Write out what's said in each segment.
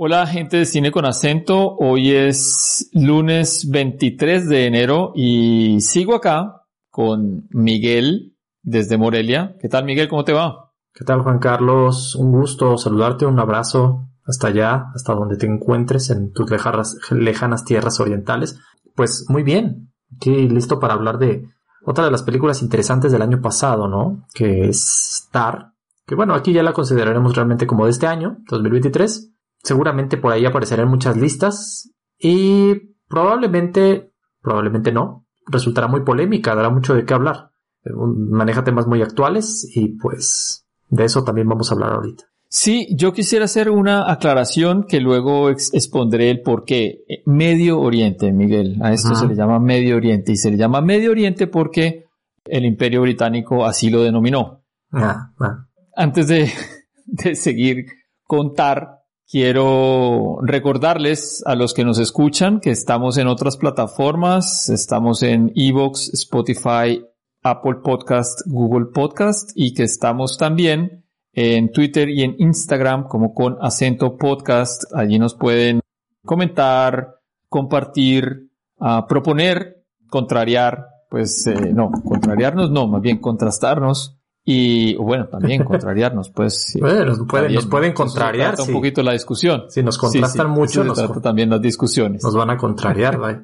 Hola gente de Cine con acento, hoy es lunes 23 de enero y sigo acá con Miguel desde Morelia. ¿Qué tal Miguel? ¿Cómo te va? ¿Qué tal Juan Carlos? Un gusto saludarte, un abrazo hasta allá, hasta donde te encuentres en tus lejanas, tierras orientales. Pues muy bien, aquí listo para hablar de otra de las películas interesantes del año pasado, ¿no? Que es Star, que bueno, aquí ya la consideraremos realmente como de este año, 2023 seguramente por ahí aparecerán muchas listas y probablemente, probablemente no, resultará muy polémica, dará mucho de qué hablar. Maneja temas muy actuales y pues de eso también vamos a hablar ahorita. Sí, yo quisiera hacer una aclaración que luego expondré el por qué. Medio Oriente, Miguel. A esto se le llama Medio Oriente y se le llama Medio Oriente porque el Imperio Británico así lo denominó. Ah, ah. Antes de, de seguir contar Quiero recordarles a los que nos escuchan que estamos en otras plataformas, estamos en Evox, Spotify, Apple Podcast, Google Podcast y que estamos también en Twitter y en Instagram como con acento podcast. Allí nos pueden comentar, compartir, uh, proponer, contrariar, pues eh, no, contrariarnos no, más bien contrastarnos y bueno, también contrariarnos, pues. bueno, nos, pueden, nos pueden contrariar. un poquito la discusión. Si nos contrastan mucho, nos trata también las discusiones. Nos van a contrariar, ¿vale?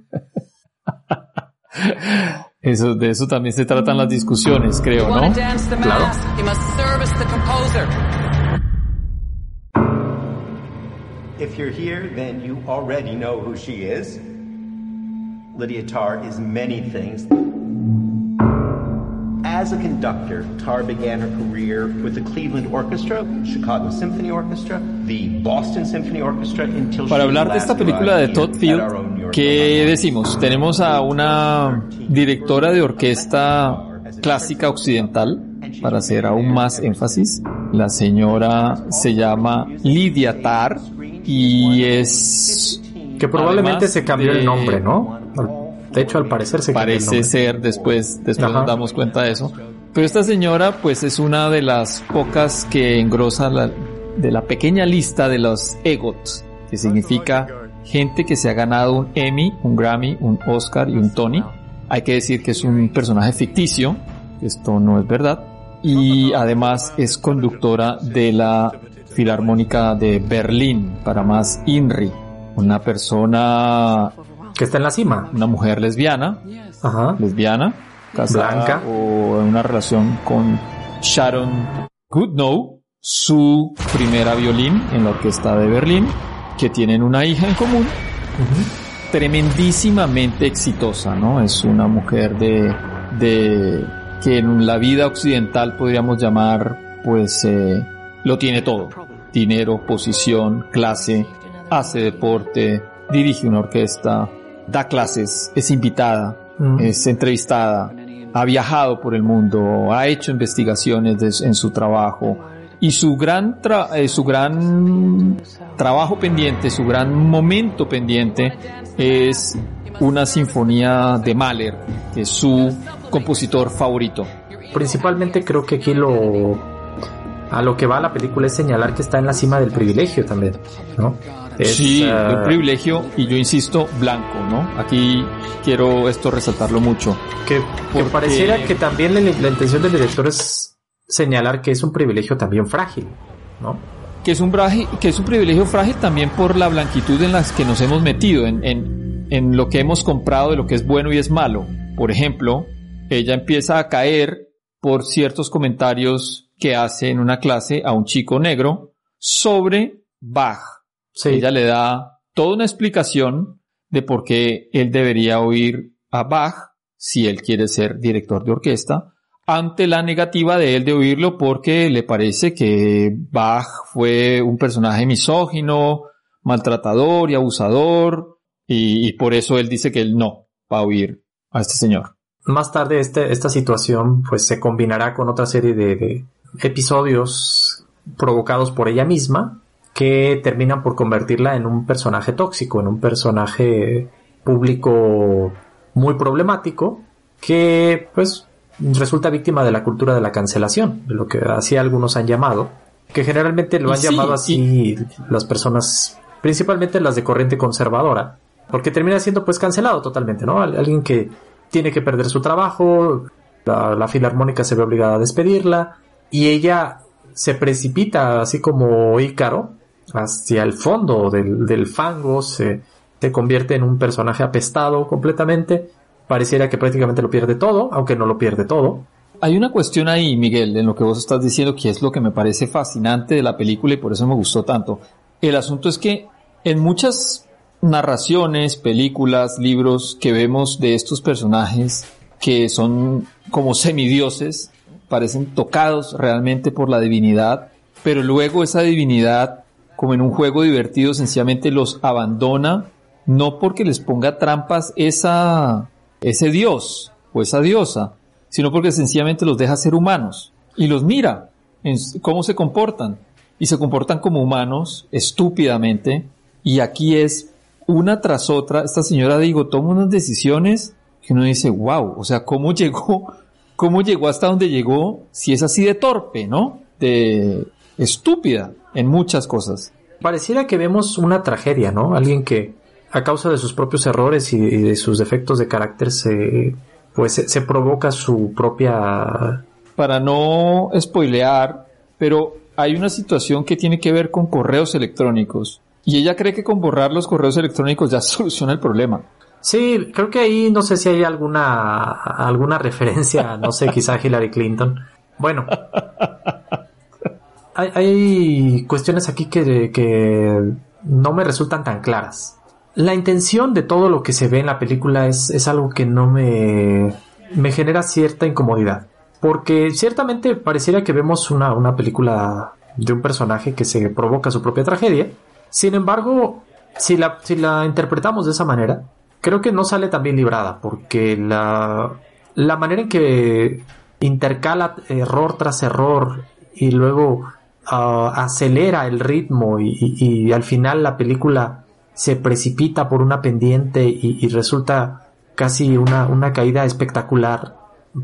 eso, de eso también se tratan las discusiones, creo, ¿no? Claro. If you're here, then you already know who she is. Lydia Tarr is many things. As a conductor, Tar began her career with the Cleveland Orchestra, Chicago Symphony Orchestra, the Boston Symphony Orchestra until Para hablar de esta película de Todd Field, ¿qué decimos? Tenemos a una directora de orquesta clásica occidental, para hacer aún más énfasis. La señora se llama Lydia Tarr y es... Que probablemente se cambió de... el nombre, ¿no? De hecho, al parecer se Parece ser, después, después nos damos cuenta de eso. Pero esta señora, pues es una de las pocas que engrosa la, de la pequeña lista de los EGOTs, que significa gente que se ha ganado un Emmy, un Grammy, un Oscar y un Tony. Hay que decir que es un personaje ficticio, esto no es verdad. Y además es conductora de la Filarmónica de Berlín, para más INRI, una persona que está en la cima. Una mujer lesbiana, Ajá. lesbiana, casada Blanca. o en una relación con Sharon Goodnow, su primera violín en la orquesta de Berlín, que tienen una hija en común, tremendísimamente exitosa, ¿no? Es una mujer de, de que en la vida occidental podríamos llamar, pues, eh, lo tiene todo. Dinero, posición, clase, hace deporte, dirige una orquesta, da clases, es invitada, es entrevistada, ha viajado por el mundo, ha hecho investigaciones de- en su trabajo y su gran, tra- eh, su gran trabajo pendiente, su gran momento pendiente es una sinfonía de Mahler, que es su compositor favorito. Principalmente creo que aquí lo a lo que va la película es señalar que está en la cima del privilegio también, ¿no? Es, sí, ah, un privilegio y yo insisto, blanco, ¿no? Aquí quiero esto resaltarlo mucho. que, pareciera que también la, la intención del director es señalar que es un privilegio también frágil, ¿no? que es un que es un privilegio frágil también por la blanquitud en las que nos hemos metido, en, en, en lo que hemos comprado de lo que es bueno y es malo. Por ejemplo, ella empieza a caer por ciertos comentarios que hace en una clase a un chico negro sobre Bach. Sí. Ella le da toda una explicación de por qué él debería oír a Bach si él quiere ser director de orquesta, ante la negativa de él de oírlo porque le parece que Bach fue un personaje misógino, maltratador y abusador, y, y por eso él dice que él no va a huir a este señor. Más tarde este, esta situación pues se combinará con otra serie de, de episodios provocados por ella misma que terminan por convertirla en un personaje tóxico, en un personaje público muy problemático que pues resulta víctima de la cultura de la cancelación, de lo que así algunos han llamado, que generalmente lo han sí, llamado así las personas, principalmente las de corriente conservadora, porque termina siendo pues cancelado totalmente, ¿no? Al- Alguien que tiene que perder su trabajo, la, la filarmónica se ve obligada a despedirla y ella se precipita así como Ícaro hacia el fondo del, del fango, se, se convierte en un personaje apestado completamente, pareciera que prácticamente lo pierde todo, aunque no lo pierde todo. Hay una cuestión ahí, Miguel, en lo que vos estás diciendo, que es lo que me parece fascinante de la película y por eso me gustó tanto. El asunto es que en muchas narraciones, películas, libros que vemos de estos personajes que son como semidioses, parecen tocados realmente por la divinidad, pero luego esa divinidad, como en un juego divertido, sencillamente los abandona, no porque les ponga trampas esa, ese dios o esa diosa, sino porque sencillamente los deja ser humanos y los mira cómo se comportan. Y se comportan como humanos estúpidamente. Y aquí es una tras otra. Esta señora digo toma unas decisiones que uno dice wow o sea cómo llegó cómo llegó hasta donde llegó si es así de torpe no de estúpida en muchas cosas Pareciera que vemos una tragedia, ¿no? Alguien que a causa de sus propios errores y, de sus defectos de carácter se pues se, se provoca su propia para no spoilear, pero hay una situación que tiene que ver con correos electrónicos. Y ella cree que con borrar los correos electrónicos ya soluciona el problema. Sí, creo que ahí no sé si hay alguna alguna referencia, no sé, quizá Hillary Clinton. Bueno, hay, cuestiones aquí que, que no me resultan tan claras. La intención de todo lo que se ve en la película es, es algo que no me, me genera cierta incomodidad. Porque ciertamente pareciera que vemos una, una película de un personaje que se provoca su propia tragedia. Sin embargo, si la, si la interpretamos de esa manera, creo que no sale tan bien librada, porque la, la manera en que intercala error tras error y luego ah, acelera el ritmo y, al final la película se precipita por una pendiente y, resulta casi una, una caída espectacular.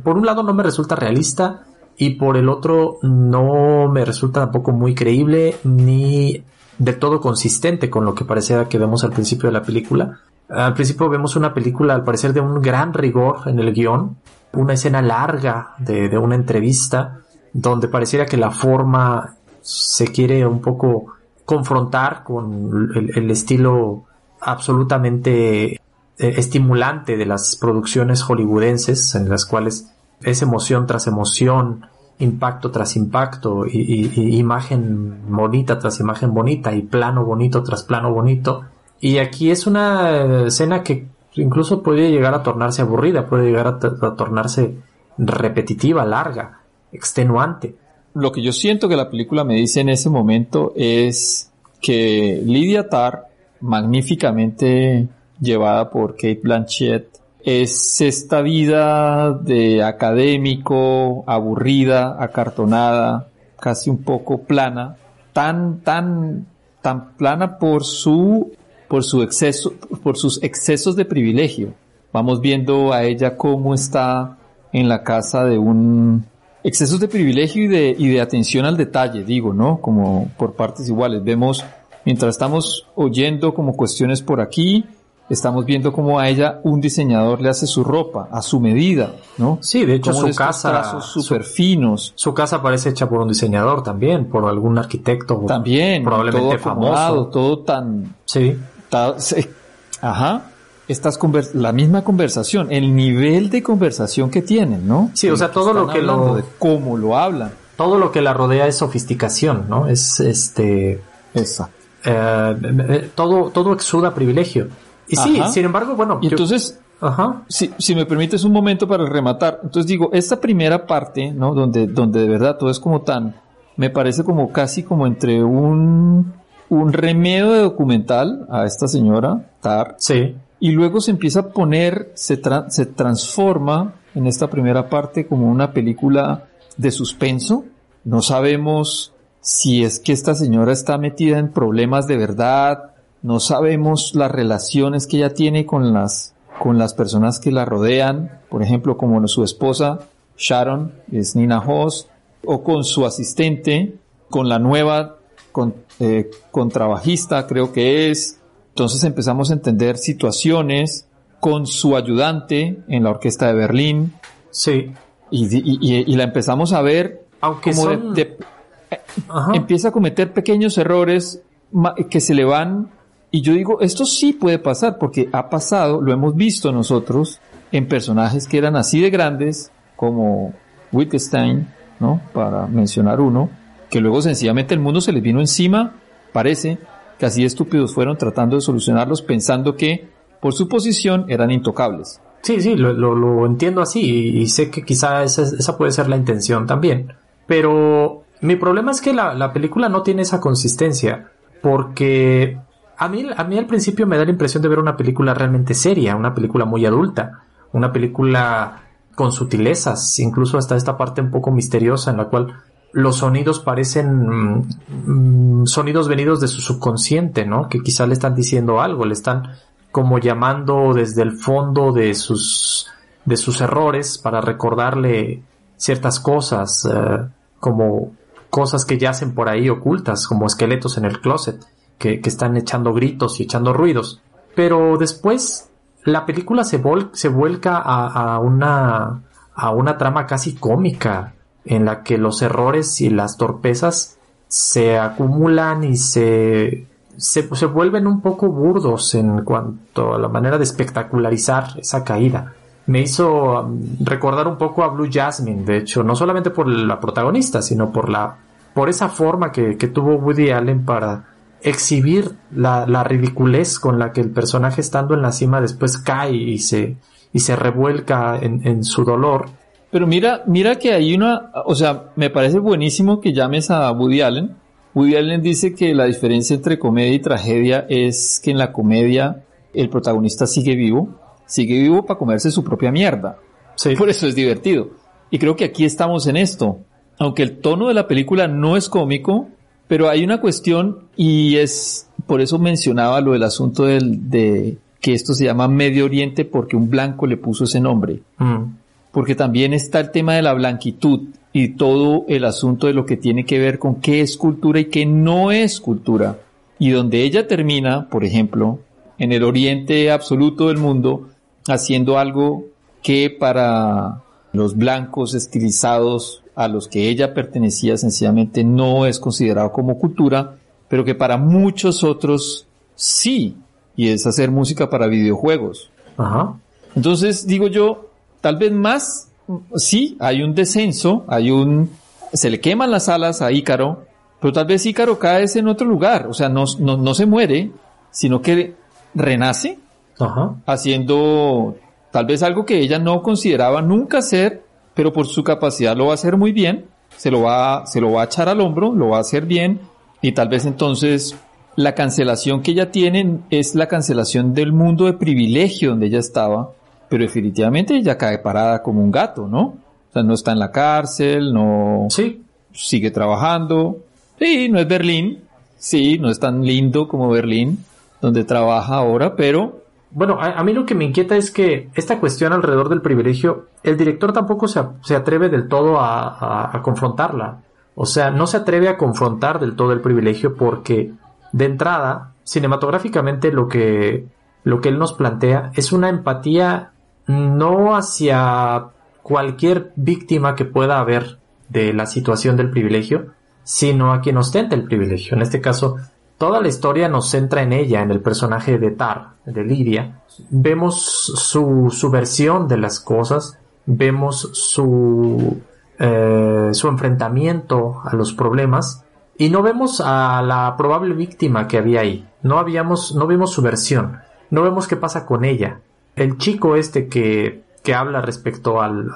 Por un lado no me resulta realista y por el otro no me resulta tampoco muy creíble ni del todo consistente con lo que parecía que vemos al principio de la película. Al principio vemos una película al parecer de un gran rigor en el guion, una escena larga de, de una entrevista donde pareciera que la forma se quiere un poco confrontar con el, estilo absolutamente eh, estimulante de las producciones hollywoodenses en las cuales es emoción tras emoción, impacto tras impacto y, imagen bonita tras imagen bonita y plano bonito tras plano bonito. Y aquí es una escena que incluso puede llegar a tornarse aburrida, puede llegar a tornarse repetitiva, larga, extenuante. Lo que yo siento que la película me dice en ese momento es que Lydia Tarr, magníficamente llevada por Kate Blanchett, es esta vida de académico, aburrida, acartonada, casi un poco plana, tan, tan, tan plana por su, por su exceso, por sus excesos de privilegio. Vamos viendo a ella cómo está en la casa de un excesos de privilegio y de, y de atención al detalle, digo, ¿no? Como por partes iguales. Vemos, mientras estamos oyendo como cuestiones por aquí, estamos viendo cómo a ella un diseñador le hace su ropa a su medida, ¿no? Sí, de hecho su casa, trazos su- finos. Su casa parece hecha por un diseñador también, por algún arquitecto También, probablemente todo famoso. todo tan, Sí, ta- sí. ajá, estas convers la misma conversación, el nivel de conversación que tienen, ¿no? Sí, o sea, todo lo que lo- de cómo lo hablan. todo lo que la rodea es sofisticación, ¿no? Es este Exacto. eh, eh, todo todo exuda privilegio. Y sí, sin embargo, bueno, Y yo- entonces, ajá, si, si me permites un momento para rematar, entonces digo, esta primera parte, ¿no? Donde, donde de verdad todo es como tan, me parece como casi como entre un, un remedio de documental a esta señora, Tar, Sí. Y luego se empieza a poner, se, tra- se transforma en esta primera parte como una película de suspenso. No sabemos si es que esta señora está metida en problemas de verdad, no sabemos las relaciones que ella tiene con las, con las personas que la rodean, por ejemplo, como su esposa Sharon, es Nina Hoss, o con su asistente, con la nueva con, eh, contrabajista, creo que es. Entonces empezamos a entender situaciones con su ayudante en la orquesta de Berlín Sí. y, y- y- y la empezamos a ver Aunque como de- son... de- Ajá. empieza a cometer pequeños errores que se le van y yo digo, esto sí puede pasar porque ha pasado, lo hemos visto nosotros en personajes que eran así de grandes como Wittgenstein, ¿no? Para mencionar uno, que luego sencillamente el mundo se les vino encima, parece que así estúpidos fueron tratando de solucionarlos pensando que por su posición eran intocables. Sí, sí, lo, entiendo así y, sé que quizá esa, esa puede ser la intención también. Pero mi problema es que la, la película no tiene esa consistencia porque a mí, a mí al principio me da la impresión de ver una película realmente seria, una película muy adulta, una película con sutilezas, incluso hasta esta parte un poco misteriosa en la cual los sonidos parecen mm, sonidos venidos de su subconsciente, ¿no? Que quizá le están diciendo algo, le están como llamando desde el fondo de sus de sus errores para recordarle ciertas cosas, eh, como cosas que yacen por ahí ocultas, como esqueletos en el closet, que, que están echando gritos y echando ruidos. Pero después la película se, vol- se vuelca a, a una a una trama casi cómica en la que los errores y las torpezas se acumulan y se, se, vuelven un poco burdos en cuanto a la manera de espectacularizar esa caída. Me hizo um, recordar un poco a Blue Jasmine, de hecho, no solamente por la protagonista, sino por la, por esa forma que, que tuvo Woody Allen para exhibir la, la ridiculez con la que el personaje estando en la cima después cae y se, y se revuelca en, en su dolor. Pero mira, mira que hay una, o sea, me parece buenísimo que llames a Woody Allen. Woody Allen dice que la diferencia entre comedia y tragedia es que en la comedia el protagonista sigue vivo, sigue vivo para comerse su propia mierda. Sí. Por eso es divertido. Y creo que aquí estamos en esto. Aunque el tono de la película no es cómico, pero hay una cuestión y es, por eso mencionaba lo del asunto del, de que esto se llama Medio Oriente porque un blanco le puso ese nombre Mm. Porque también está el tema de la blanquitud y todo el asunto de lo que tiene que ver con qué es cultura y qué no es cultura. Y donde ella termina, por ejemplo, en el oriente absoluto del mundo, haciendo algo que para los blancos estilizados a los que ella pertenecía sencillamente no es considerado como cultura, pero que para muchos otros sí, y es hacer música para videojuegos. Ajá. Entonces, digo yo, tal vez más, sí, hay un descenso, hay un, se le queman las alas a Ícaro, pero tal vez Ícaro cae en otro lugar, o sea, no, no, no se muere, sino que renace Ajá. haciendo tal vez algo que ella no consideraba nunca hacer, pero por su capacidad lo va a hacer muy bien, se lo va, se lo va a echar al hombro, lo va a hacer bien, y tal vez entonces la cancelación que ella tiene es la cancelación del mundo de privilegio donde ella estaba, pero definitivamente ella cae parada como un gato, ¿no? O sea, no está en la cárcel, no Sí. sigue trabajando. Sí, no es Berlín, sí, no es tan lindo como Berlín, donde trabaja ahora, pero Bueno, a, a mí lo que me inquieta es que esta cuestión alrededor del privilegio, el director tampoco se, se atreve del todo a, a- a confrontarla. O sea, no se atreve a confrontar del todo el privilegio porque, de entrada, cinematográficamente lo que, lo que él nos plantea es una empatía no hacia cualquier víctima que pueda haber de la situación del privilegio, sino a quien ostenta el privilegio. En este caso, toda la historia nos centra en ella, en el personaje de Tar, de Lidia. Vemos su, su versión de las cosas, vemos su, eh, su enfrentamiento a los problemas y no vemos a la probable víctima que había ahí. No habíamos, no vemos su versión, no vemos qué pasa con ella. El chico este que, que habla respecto al,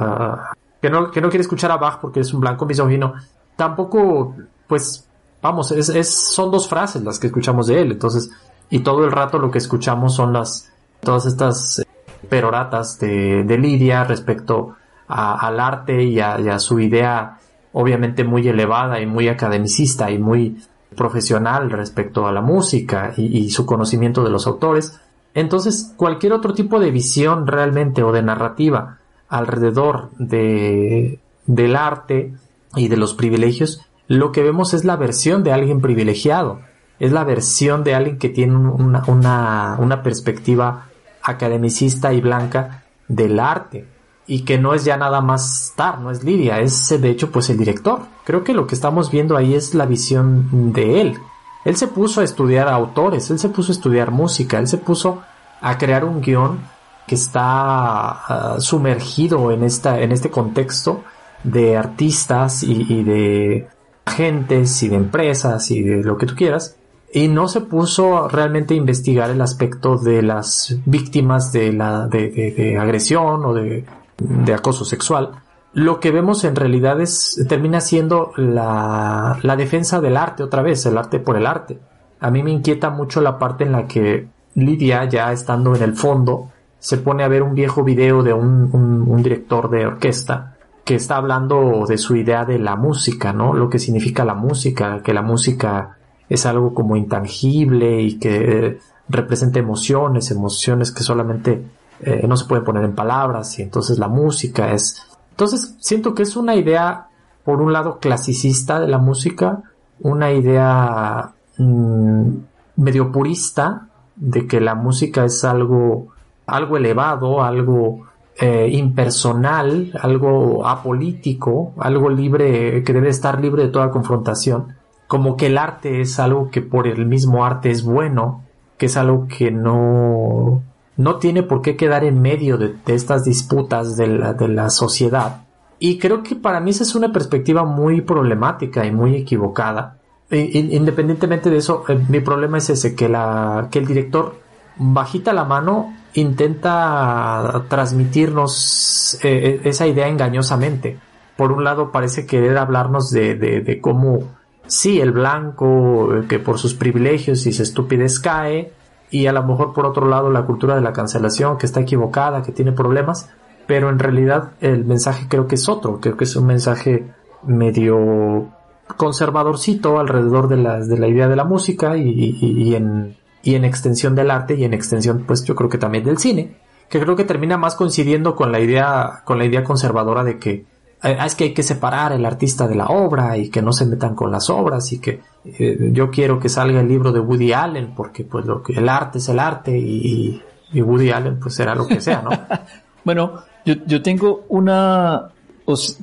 que no, que no quiere escuchar a Bach porque es un blanco misógino, tampoco, pues, vamos, es, es, son dos frases las que escuchamos de él, entonces, y todo el rato lo que escuchamos son las, todas estas eh, peroratas de, de Lidia respecto a, al arte y a, su idea obviamente muy elevada y muy academicista y muy profesional respecto a la música y, su conocimiento de los autores. Entonces, cualquier otro tipo de visión realmente o de narrativa alrededor de, del arte y de los privilegios, lo que vemos es la versión de alguien privilegiado, es la versión de alguien que tiene una, una, una perspectiva academicista y blanca del arte y que no es ya nada más Star, no es Lidia, es de hecho pues el director. Creo que lo que estamos viendo ahí es la visión de él. Él se puso a estudiar autores, él se puso a estudiar música, él se puso a crear un guion que está uh, sumergido en esta, en este contexto de artistas y, de agentes y de empresas y de lo que tú quieras. Y no se puso realmente a investigar el aspecto de las víctimas de la, de, de, de agresión o de acoso sexual, lo que vemos en realidad es, termina siendo la, la defensa del arte otra vez, el arte por el arte. A mí me inquieta mucho la parte en la que Lidia, ya estando en el fondo, se pone a ver un viejo video de un, un, un, director de orquesta que está hablando de su idea de la música, ¿no? Lo que significa la música, que la música es algo como intangible y que representa emociones, emociones que solamente eh, no se puede poner en palabras y entonces la música es... Entonces siento que es una idea, por un lado, clasicista de la música, una idea mmm, medio purista de que la música es algo, algo elevado, algo eh, impersonal, algo apolítico, algo libre, que debe estar libre de toda confrontación, como que el arte es algo que por el mismo arte es bueno, que es algo que no, no tiene por qué quedar en medio de, estas disputas de la, de la, sociedad. Y creo que para mí esa es una perspectiva muy problemática y muy equivocada. independientemente de eso, eh, mi problema es ese, que, la, que el director bajita la mano intenta transmitirnos eh, esa idea engañosamente. Por un lado parece querer hablarnos de, de, de cómo sí, el blanco eh, que por sus privilegios y su estupidez cae, y a lo mejor por otro lado la cultura de la cancelación que está equivocada, que tiene problemas, pero en realidad el mensaje creo que es otro, creo que es un mensaje medio conservadorcito alrededor de la, de la idea de la música y, en, y en extensión del arte y en extensión pues yo creo que también del cine, que creo que termina más coincidiendo con la idea, con la idea conservadora de que es que hay que separar el artista de la obra y que no se metan con las obras y que eh, yo quiero que salga el libro de Woody Allen porque pues lo que el arte es el arte y, Woody Allen pues será lo que sea, ¿no? bueno, yo, yo tengo una,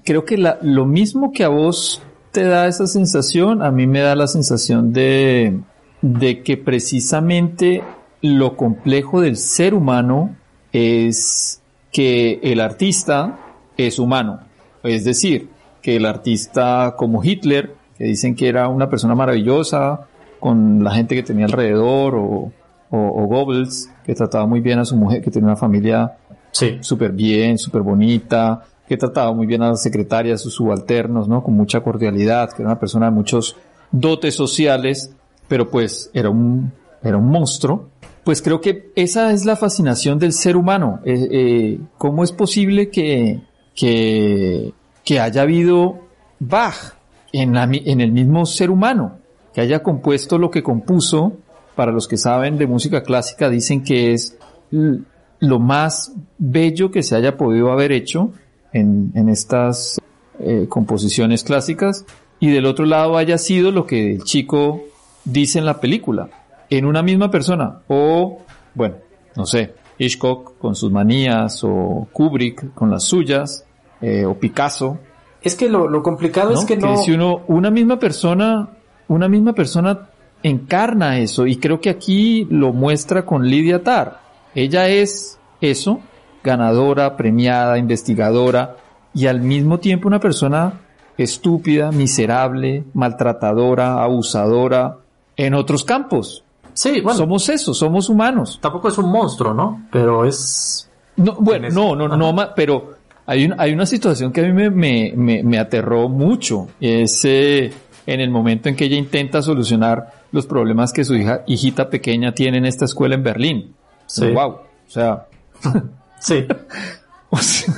creo que lo mismo que a vos te da esa sensación, a mí me da la sensación de, de que precisamente lo complejo del ser humano es que el artista es humano. Es decir, que el artista como Hitler que dicen que era una persona maravillosa con la gente que tenía alrededor, o, o, o Goebbels, que trataba muy bien a su mujer, que tenía una familia sí. súper bien, súper bonita, que trataba muy bien a las secretarias, sus subalternos, ¿no? Con mucha cordialidad, que era una persona de muchos dotes sociales, pero pues era un, era un monstruo. Pues creo que esa es la fascinación del ser humano. Eh, eh, ¿Cómo es posible que, que, que haya habido Bach, en, la, en el mismo ser humano, que haya compuesto lo que compuso, para los que saben de música clásica dicen que es lo más bello que se haya podido haber hecho en, en estas eh, composiciones clásicas, y del otro lado haya sido lo que el chico dice en la película, en una misma persona, o, bueno, no sé, Hitchcock con sus manías, o Kubrick con las suyas, eh, o Picasso, es que lo, lo complicado ¿no? es que no. si uno, una misma persona, una misma persona encarna eso y creo que aquí lo muestra con Lidia Tar. Ella es eso, ganadora, premiada, investigadora y al mismo tiempo una persona estúpida, miserable, maltratadora, abusadora en otros campos. Sí, bueno. Somos eso, somos humanos. Tampoco es un monstruo, ¿no? Pero es... No, bueno, no, no, no, no, pero hay, un, hay una situación que a mí me, me, me, me aterró mucho. Es eh, en el momento en que ella intenta solucionar los problemas que su hija, hijita pequeña tiene en esta escuela en Berlín. Sí. Wow. O sea, Sí, o sea,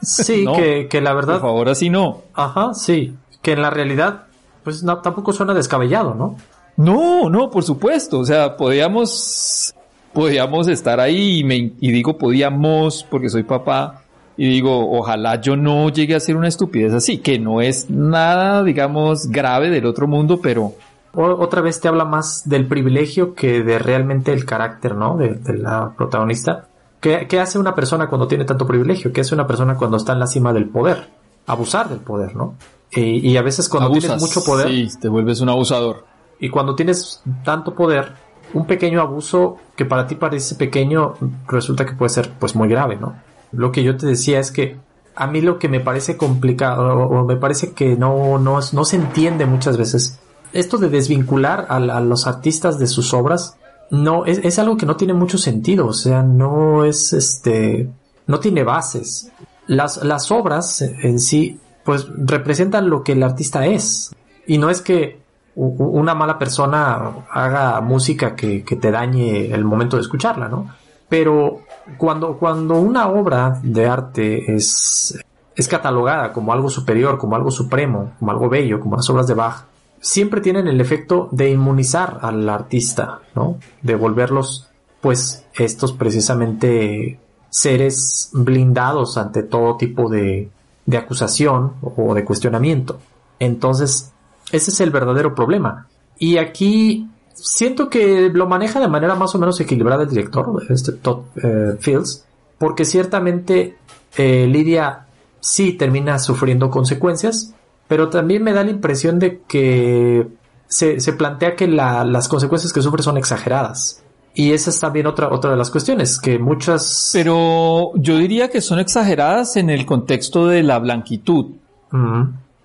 sí, No, que, que la verdad... por favor, así no. Ajá, sí. Que en la realidad, pues no, tampoco suena descabellado, ¿no? No, no, por supuesto. O sea, podíamos, podíamos estar ahí y, me, y digo podíamos porque soy papá y digo, ojalá yo no llegue a hacer una estupidez así, que no es nada, digamos, grave del otro mundo, pero O- otra vez te habla más del privilegio que de realmente el carácter, ¿no? De, de la protagonista. ¿Qué, ¿Qué hace una persona cuando tiene tanto privilegio? ¿Qué hace una persona cuando está en la cima del poder? Abusar del poder, ¿no? Y, y a veces cuando abusas. tienes mucho poder Sí, te vuelves un abusador. Y cuando tienes tanto poder, un pequeño abuso que para ti parece pequeño resulta que puede ser pues muy grave, ¿no? Lo que yo te decía es que a mí lo que me parece complicado o, me parece que no, no, no se entiende muchas veces esto de desvincular a, a los artistas de sus obras no es, es algo que no tiene mucho sentido, o sea, no es este no tiene bases. Las, las obras en sí pues representan lo que el artista es y no es que una mala persona haga música que, te dañe el momento de escucharla, ¿no? Pero cuando, cuando una obra de arte es, es catalogada como algo superior, como algo supremo, como algo bello, como las obras de Bach, siempre tienen el efecto de inmunizar al artista, ¿no? De volverlos, pues, estos precisamente seres blindados ante todo tipo de, de acusación o de cuestionamiento. Entonces, ese es el verdadero problema. Y aquí siento que lo maneja de manera más o menos equilibrada el director, este Todd eh, Fields, porque ciertamente eh, Lidia sí termina sufriendo consecuencias, pero también me da la impresión de que se, se plantea que la- las consecuencias que sufre son exageradas. Y esa es también otra, otra de las cuestiones, que muchas... Pero yo diría que son exageradas en el contexto de la blanquitud.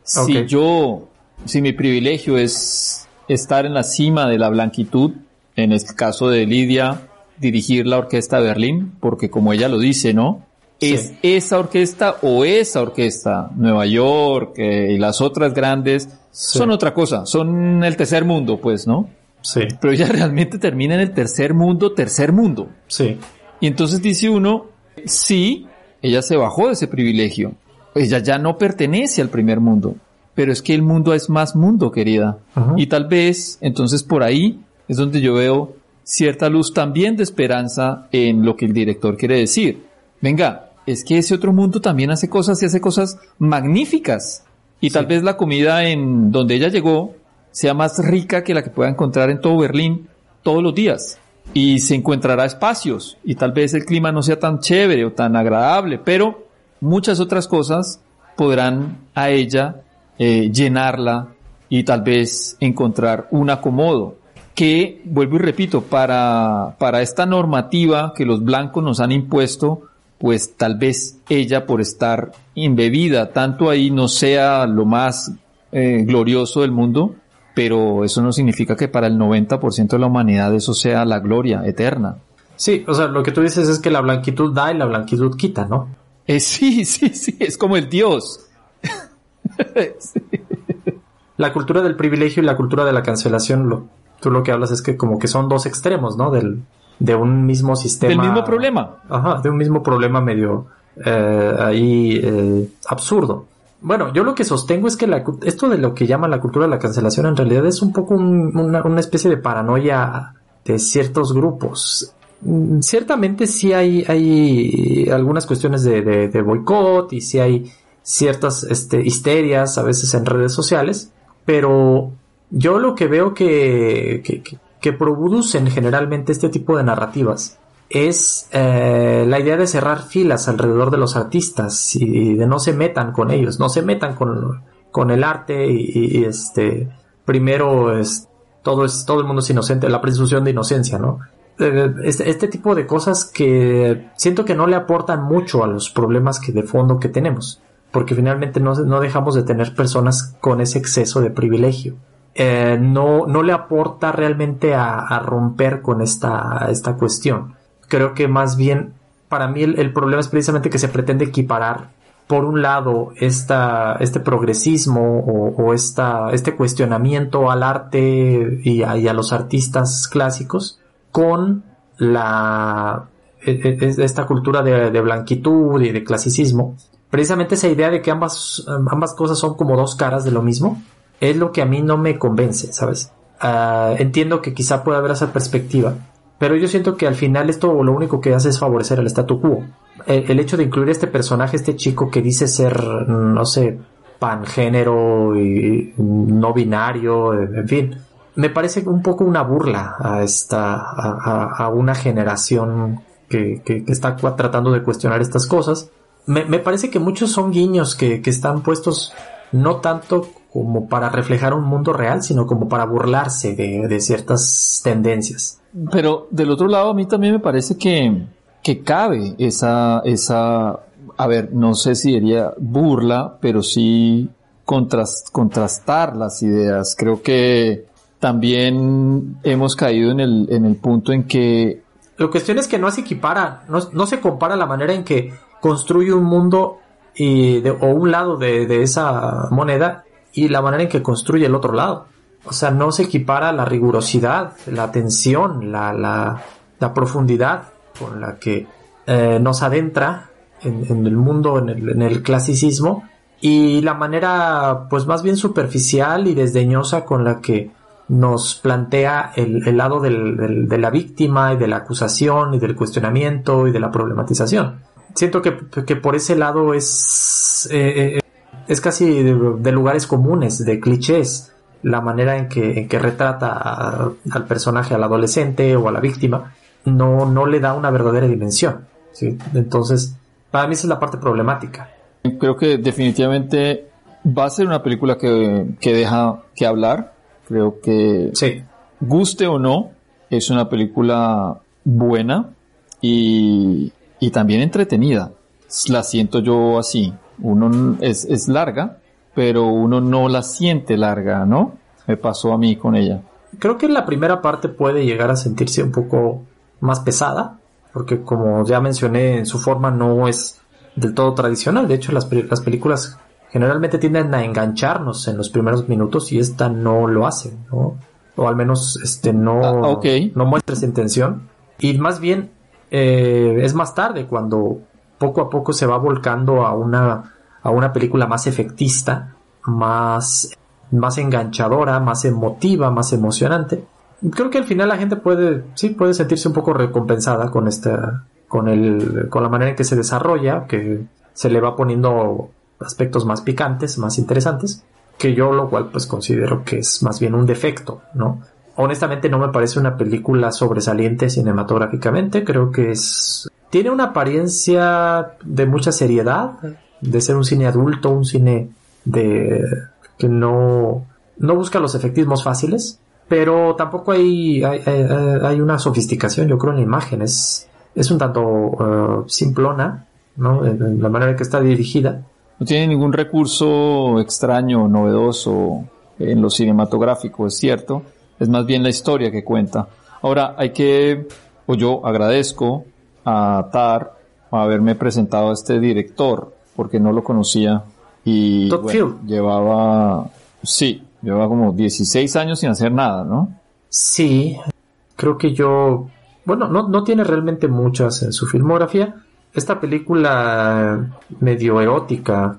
Si yo, si mi privilegio es estar en la cima de la blanquitud, en este caso de Lidia, dirigir la orquesta de Berlín, porque como ella lo dice, ¿no? Sí. Es esa orquesta o esa orquesta, Nueva York eh, y las otras grandes, Sí. son otra cosa, son el tercer mundo, pues, ¿no? Sí, Pero ella realmente termina en el tercer mundo, tercer mundo. sí, Y entonces dice uno, sí, ella se bajó de ese privilegio. Ella ya no pertenece al primer mundo. Pero es que el mundo es más mundo, querida. Ajá. Y tal vez, entonces por ahí es donde yo veo cierta luz también de esperanza en lo que el director quiere decir. Venga, es que ese otro mundo también hace cosas y hace cosas magníficas. Y tal vez la comida en donde ella llegó sea más rica que la que pueda encontrar en todo Berlín todos los días. Y se encontrará espacios y tal vez el clima no sea tan chévere o tan agradable, pero muchas otras cosas podrán a ella eh, llenarla y tal vez encontrar un acomodo que, vuelvo y repito, para, para esta normativa que los blancos nos han impuesto, pues tal vez ella por estar embebida tanto ahí no sea lo más eh, glorioso del mundo, pero eso no significa que para el 90% de la humanidad eso sea la gloria eterna. Sí, o sea, lo que tú dices es que la blanquitud da y la blanquitud quita, ¿no? Eh, sí, sí, sí, es como el Dios. Sí. La cultura del privilegio y la cultura de la cancelación, lo, tú lo que hablas es que como que son dos extremos, ¿no? Del, de un mismo sistema. Del mismo problema. Ajá, de un mismo problema medio eh, ahí eh, absurdo. Bueno, yo lo que sostengo es que la esto de lo que llaman la cultura de la cancelación en realidad es un poco un- una, una especie de paranoia de ciertos grupos. Mm, Ciertamente sí hay, hay algunas cuestiones de, de, de boicot y sí hay ciertas este, histerias a veces en redes sociales, pero yo lo que veo que, que, producen generalmente este tipo de narrativas es eh, la idea de cerrar filas alrededor de los artistas y de no se metan con ellos, no se metan con, con el arte y, y, este primero es todo es todo el mundo es inocente, la presunción de inocencia, ¿no? Eh, Este, este tipo de cosas que siento que no le aportan mucho a los problemas que de fondo que tenemos, porque finalmente no, no dejamos de tener personas con ese exceso de privilegio. Eh, no, no le aporta realmente a, romper con esta, esta cuestión. Creo que más bien, para mí el, problema es precisamente que se pretende equiparar por un lado, esta, este progresismo o, esta, este cuestionamiento al arte y a, y a los artistas clásicos con la, e, e, esta cultura de, de, blanquitud y de clasicismo. Precisamente esa idea de que ambas, ambas cosas son como dos caras de lo mismo es lo que a mí no me convence, ¿sabes? Uh, entiendo que quizá pueda haber esa perspectiva, pero yo siento que al final esto lo único que hace es favorecer el statu quo el, hecho de incluir este personaje, este chico que dice ser, no sé, pangénero y no binario, en fin, me parece un poco una burla a esta, a, una generación que, que, está tratando de cuestionar estas cosas. Me, me parece que muchos son guiños que, que están puestos no tanto como para reflejar un mundo real, sino como para burlarse de, de ciertas tendencias. Pero del otro lado, a mí también me parece que, que cabe esa, esa, a ver, no sé si diría burla, pero sí contrast, contrastar las ideas. Creo que también hemos caído en el, en el punto en que... La cuestión es que no se equipara, no, no se compara la manera en que construye un mundo y de, o un lado de, esa moneda y la manera en que construye el otro lado. O sea, no se equipara la rigurosidad, la atención, la, la, la profundidad con la que eh, nos adentra en, el mundo, en el, clasicismo, y la manera pues más bien superficial y desdeñosa con la que nos plantea el, lado del, de la víctima y de la acusación y del cuestionamiento y de la problematización. Siento que, que por ese lado es, eh, es casi de, de, lugares comunes, de clichés, la manera en que, en que retrata a, al personaje, al adolescente o a la víctima, no, no le da una verdadera dimensión. ¿sí? Entonces, para mí esa es la parte problemática. Creo que definitivamente va a ser una película que, que deja que hablar. Creo que sí. guste o no, es una película buena y, y también entretenida. La siento yo así. Uno es, es larga, pero uno no la siente larga, ¿no? Me pasó a mí con ella. Creo que la primera parte puede llegar a sentirse un poco más pesada, porque como ya mencioné, en su forma no es del todo tradicional. De hecho, las, las películas generalmente tienden a engancharnos en los primeros minutos y esta no lo hace, ¿no? O al menos este no, ah, okay. no muestra esa intención. Y más bien eh, es más tarde cuando poco a poco se va volcando a una, a una película más efectista, más, más enganchadora, más emotiva, más emocionante creo que al final la gente puede, sí, puede sentirse un poco recompensada con esta, con el, con la manera en que se desarrolla, que se le va poniendo aspectos más picantes, más interesantes, que yo lo cual pues considero que es más bien un defecto, ¿no? Honestamente no me parece una película sobresaliente cinematográficamente, creo que es, tiene una apariencia de mucha seriedad, de ser un cine adulto, un cine de, que no, no busca los efectismos fáciles, pero tampoco hay, hay, una sofisticación, yo creo, en la imagen. Es, es un tanto uh, simplona, ¿no? En la manera en que está dirigida. No tiene ningún recurso extraño, novedoso en lo cinematográfico, es cierto. Es más bien la historia que cuenta. Ahora, hay que, o yo agradezco a Tar haberme presentado a este director, porque no lo conocía. Y bueno, llevaba, sí, Lleva como 16 años sin hacer nada, ¿no? Sí, creo que yo, bueno, no, no tiene realmente muchas en su filmografía. Esta película medio erótica.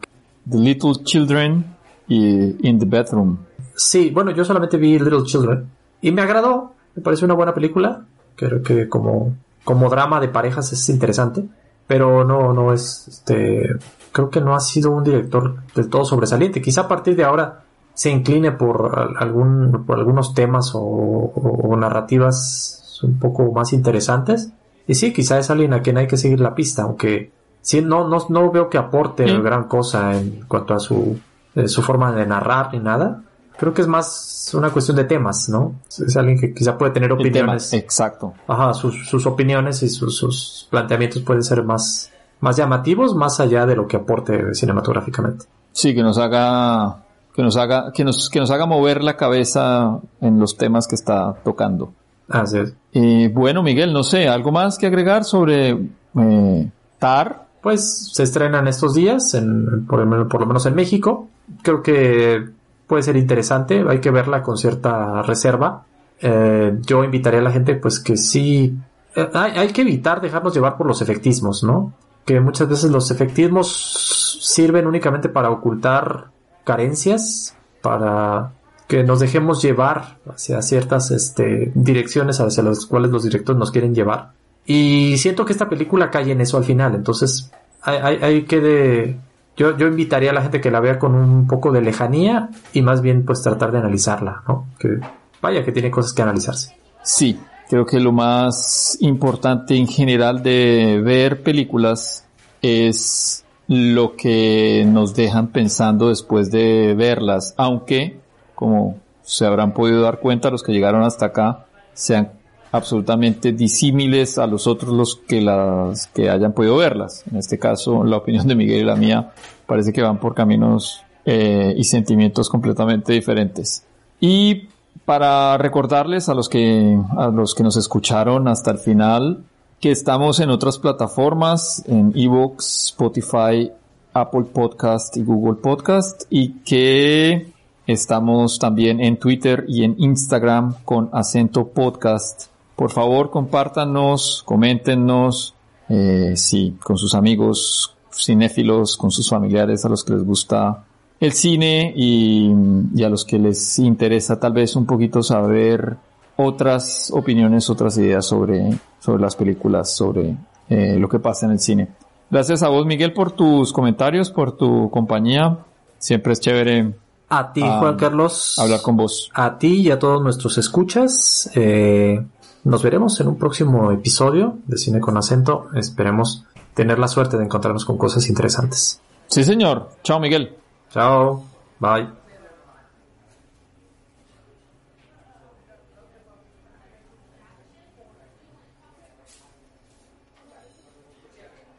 The Little Children y In the Bedroom. Sí, bueno, yo solamente vi Little Children y me agradó. Me pareció una buena película. Creo que como, como drama de parejas es interesante, pero no, no es, este, creo que no ha sido un director del todo sobresaliente. Quizá a partir de ahora se incline por algún por algunos temas o, o, narrativas un poco más interesantes y sí quizá es alguien a quien hay que seguir la pista aunque sí no no, no veo que aporte ¿Sí? gran cosa en cuanto a su eh, su forma de narrar ni nada creo que es más una cuestión de temas no es alguien que quizá puede tener opiniones exacto ajá sus, sus opiniones y sus, sus planteamientos pueden ser más más llamativos más allá de lo que aporte cinematográficamente sí que nos haga que nos haga, que nos, que nos haga mover la cabeza en los temas que está tocando. Así es. Eh, bueno, Miguel, no sé, ¿algo más que agregar sobre eh, TAR? pues se estrenan estos días, en, por, por lo menos en México. Creo que puede ser interesante, hay que verla con cierta reserva. Eh, yo invitaría a la gente pues que sí, eh, hay, hay, que evitar dejarnos llevar por los efectismos, ¿no? Que muchas veces los efectismos sirven únicamente para ocultar carencias, para que nos dejemos llevar hacia ciertas este, direcciones hacia las cuales los directores nos quieren llevar. Y siento que esta película cae en eso al final, entonces hay, hay, hay que de, yo, yo invitaría a la gente que la vea con un poco de lejanía y más bien pues tratar de analizarla, ¿no? Que vaya que tiene cosas que analizarse. Sí, creo que lo más importante en general de ver películas es lo que nos dejan pensando después de verlas, aunque, como se habrán podido dar cuenta los que llegaron hasta acá, sean absolutamente disímiles a los otros los que las que hayan podido verlas. En este caso, la opinión de Miguel y la mía parece que van por caminos eh, y sentimientos completamente diferentes. Y para recordarles a los que a los que nos escucharon hasta el final que estamos en otras plataformas, en Evox, Spotify, Apple Podcast y Google Podcast y que estamos también en Twitter y en Instagram con acento podcast. Por favor, compártanos, coméntenos, eh, sí, con sus amigos cinéfilos, con sus familiares a los que les gusta el cine y, y, a los que les interesa tal vez un poquito saber otras opiniones, otras ideas sobre, sobre las películas, sobre eh, lo que pasa en el cine. Gracias a vos, Miguel, por tus comentarios, por tu compañía. Siempre es chévere. A ti, Juan Carlos. Hablar con vos. A ti y a todos nuestros escuchas. Eh, nos veremos en un próximo episodio de Cine con Acento. Esperemos tener la suerte de encontrarnos con cosas interesantes. Sí, señor. Chao, Miguel. Chao. Bye.